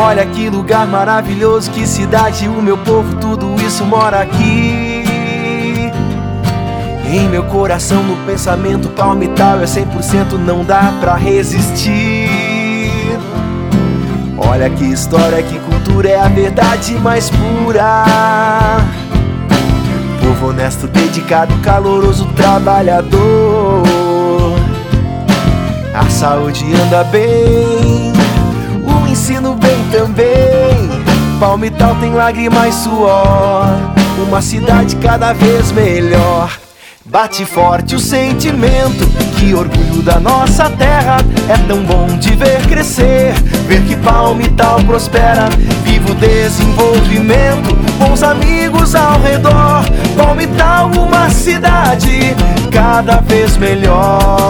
Olha que lugar maravilhoso, que cidade, o meu povo, tudo isso mora aqui. Em meu coração, no pensamento, palmital é 100%, não dá pra resistir. Olha que história, que cultura é a verdade mais pura. Povo honesto, dedicado, caloroso, trabalhador. A saúde anda bem, o ensino bem também. Palmital tem lágrimas e suor, uma cidade cada vez melhor. Bate forte o sentimento, que orgulho da nossa terra. É tão bom de ver crescer, ver que Palmital prospera. Viva o desenvolvimento, bons amigos ao redor. Palmital, uma cidade cada vez melhor.